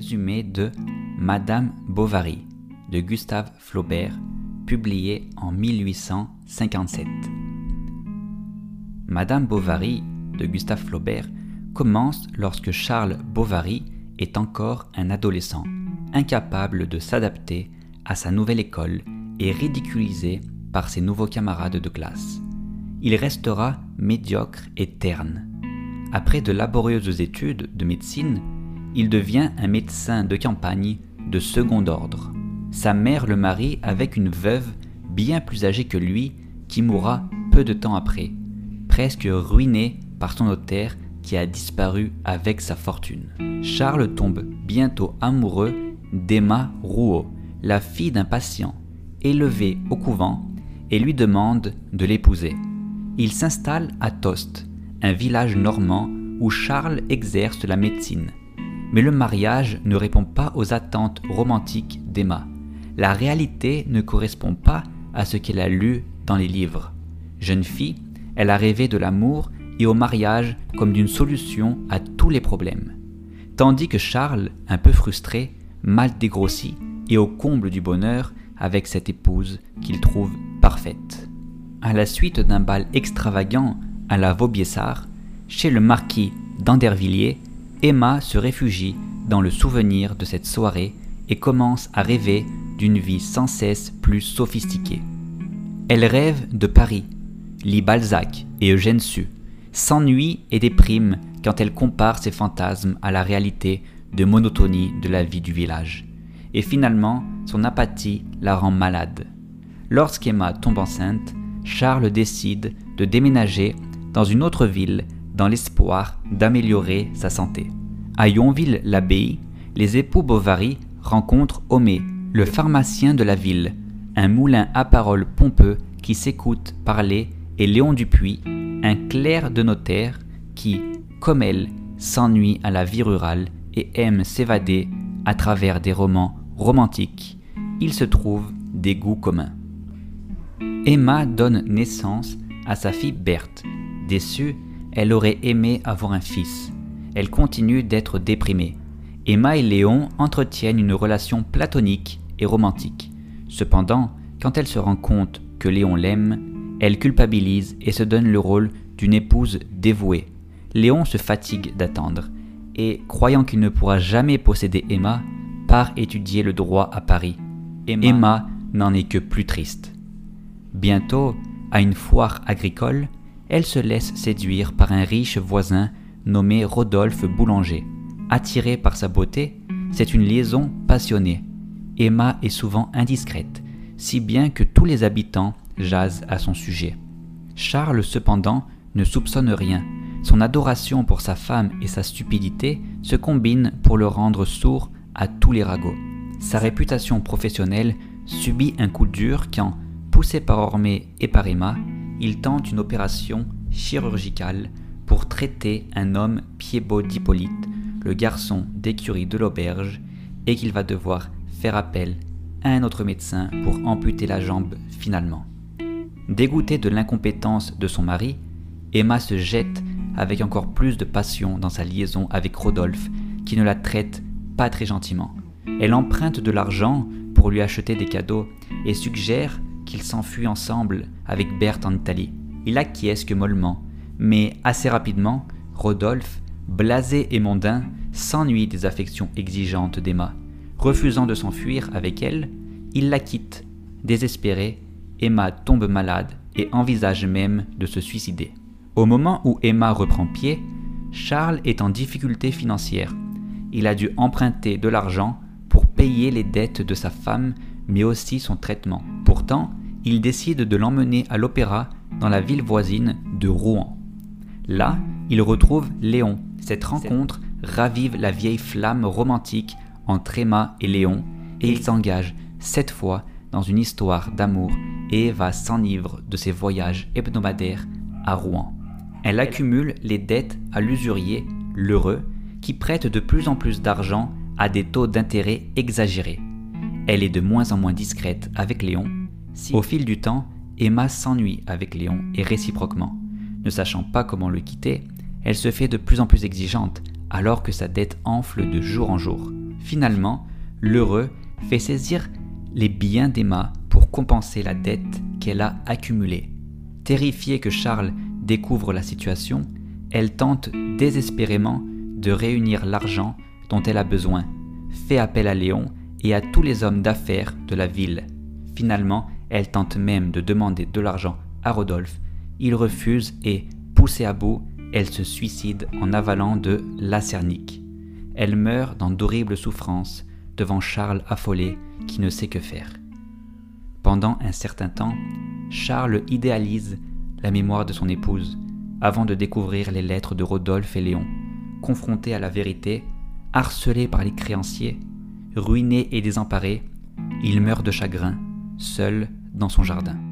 résumé de Madame Bovary de Gustave Flaubert, publié en 1857. Madame Bovary de Gustave Flaubert commence lorsque Charles Bovary est encore un adolescent, incapable de s'adapter à sa nouvelle école et ridiculisé par ses nouveaux camarades de classe. Il restera médiocre et terne. Après de laborieuses études de médecine, il devient un médecin de campagne de second ordre. Sa mère le marie avec une veuve bien plus âgée que lui qui mourra peu de temps après, presque ruiné par son notaire qui a disparu avec sa fortune. Charles tombe bientôt amoureux d'Emma Rouault, la fille d'un patient, élevé au couvent, et lui demande de l'épouser. Il s'installe à Tost, un village normand où Charles exerce la médecine. Mais le mariage ne répond pas aux attentes romantiques d'Emma. La réalité ne correspond pas à ce qu'elle a lu dans les livres. Jeune fille, elle a rêvé de l'amour et au mariage comme d'une solution à tous les problèmes. Tandis que Charles, un peu frustré, mal dégrossi et au comble du bonheur avec cette épouse qu'il trouve parfaite. À la suite d'un bal extravagant à la Vaubyessard, chez le marquis d'Andervilliers, Emma se réfugie dans le souvenir de cette soirée et commence à rêver d'une vie sans cesse plus sophistiquée. Elle rêve de Paris, lit Balzac et Eugène Sue, s'ennuie et déprime quand elle compare ses fantasmes à la réalité de monotonie de la vie du village. Et finalement, son apathie la rend malade. Lorsqu'Emma tombe enceinte, Charles décide de déménager dans une autre ville dans l'espoir d'améliorer sa santé. À Yonville-l'Abbaye, les époux Bovary rencontrent Homé, le pharmacien de la ville, un moulin à paroles pompeux qui s'écoute parler, et Léon Dupuis, un clerc de notaire qui, comme elle, s'ennuie à la vie rurale et aime s'évader à travers des romans romantiques. Il se trouve des goûts communs. Emma donne naissance à sa fille Berthe. Déçue, elle aurait aimé avoir un fils. Elle continue d'être déprimée. Emma et Léon entretiennent une relation platonique et romantique. Cependant, quand elle se rend compte que Léon l'aime, elle culpabilise et se donne le rôle d'une épouse dévouée. Léon se fatigue d'attendre et, croyant qu'il ne pourra jamais posséder Emma, part étudier le droit à Paris. Emma, n'en est que plus triste. Bientôt, à une foire agricole, elle se laisse séduire par un riche voisin nommé Rodolphe Boulanger. Attirée par sa beauté, c'est une liaison passionnée. Emma est souvent indiscrète, si bien que tous les habitants jasent à son sujet. Charles, cependant, ne soupçonne rien. Son adoration pour sa femme et sa stupidité se combinent pour le rendre sourd à tous les ragots. Sa réputation professionnelle subit un coup dur quand, poussé par Ormé et par Emma, il tente une opération chirurgicale pour traiter un homme pied-beau d'Hippolyte, le garçon d'écurie de l'auberge, et qu'il va devoir faire appel à un autre médecin pour amputer la jambe finalement. Dégoûtée de l'incompétence de son mari, Emma se jette avec encore plus de passion dans sa liaison avec Rodolphe, qui ne la traite pas très gentiment. Elle emprunte de l'argent pour lui acheter des cadeaux et suggère qu'ils s'enfuient ensemble avec Berthe en Italie. Il acquiesce mollement, mais assez rapidement, Rodolphe, blasé et mondain, s'ennuie des affections exigeantes d'Emma. Refusant de s'enfuir avec elle, il la quitte. Désespéré, Emma tombe malade et envisage même de se suicider. Au moment où Emma reprend pied, Charles est en difficulté financière. Il a dû emprunter de l'argent pour payer les dettes de sa femme, mais aussi son traitement. Pourtant, il décide de l'emmener à l'opéra dans la ville voisine de Rouen. Là, il retrouve Léon. Cette rencontre ravive la vieille flamme romantique entre Emma et Léon, et il s'engage cette fois dans une histoire d'amour et Eva s'enivre de ses voyages hebdomadaires à Rouen. Elle accumule les dettes à l'usurier, l'heureux, qui prête de plus en plus d'argent à des taux d'intérêt exagérés. Elle est de moins en moins discrète avec Léon. Au fil du temps, Emma s'ennuie avec Léon et réciproquement. Ne sachant pas comment le quitter, elle se fait de plus en plus exigeante alors que sa dette enfle de jour en jour. Finalement, l'heureux fait saisir les biens d'Emma pour compenser la dette qu'elle a accumulée. Terrifiée que Charles découvre la situation, elle tente désespérément de réunir l'argent dont elle a besoin, fait appel à Léon et à tous les hommes d'affaires de la ville. Finalement, elle tente même de demander de l'argent à Rodolphe. Il refuse et, poussée à bout, elle se suicide en avalant de l'acernique. Elle meurt dans d'horribles souffrances devant Charles affolé qui ne sait que faire. Pendant un certain temps, Charles idéalise la mémoire de son épouse avant de découvrir les lettres de Rodolphe et Léon. Confronté à la vérité, harcelé par les créanciers, ruiné et désemparé, il meurt de chagrin, seul dans son jardin.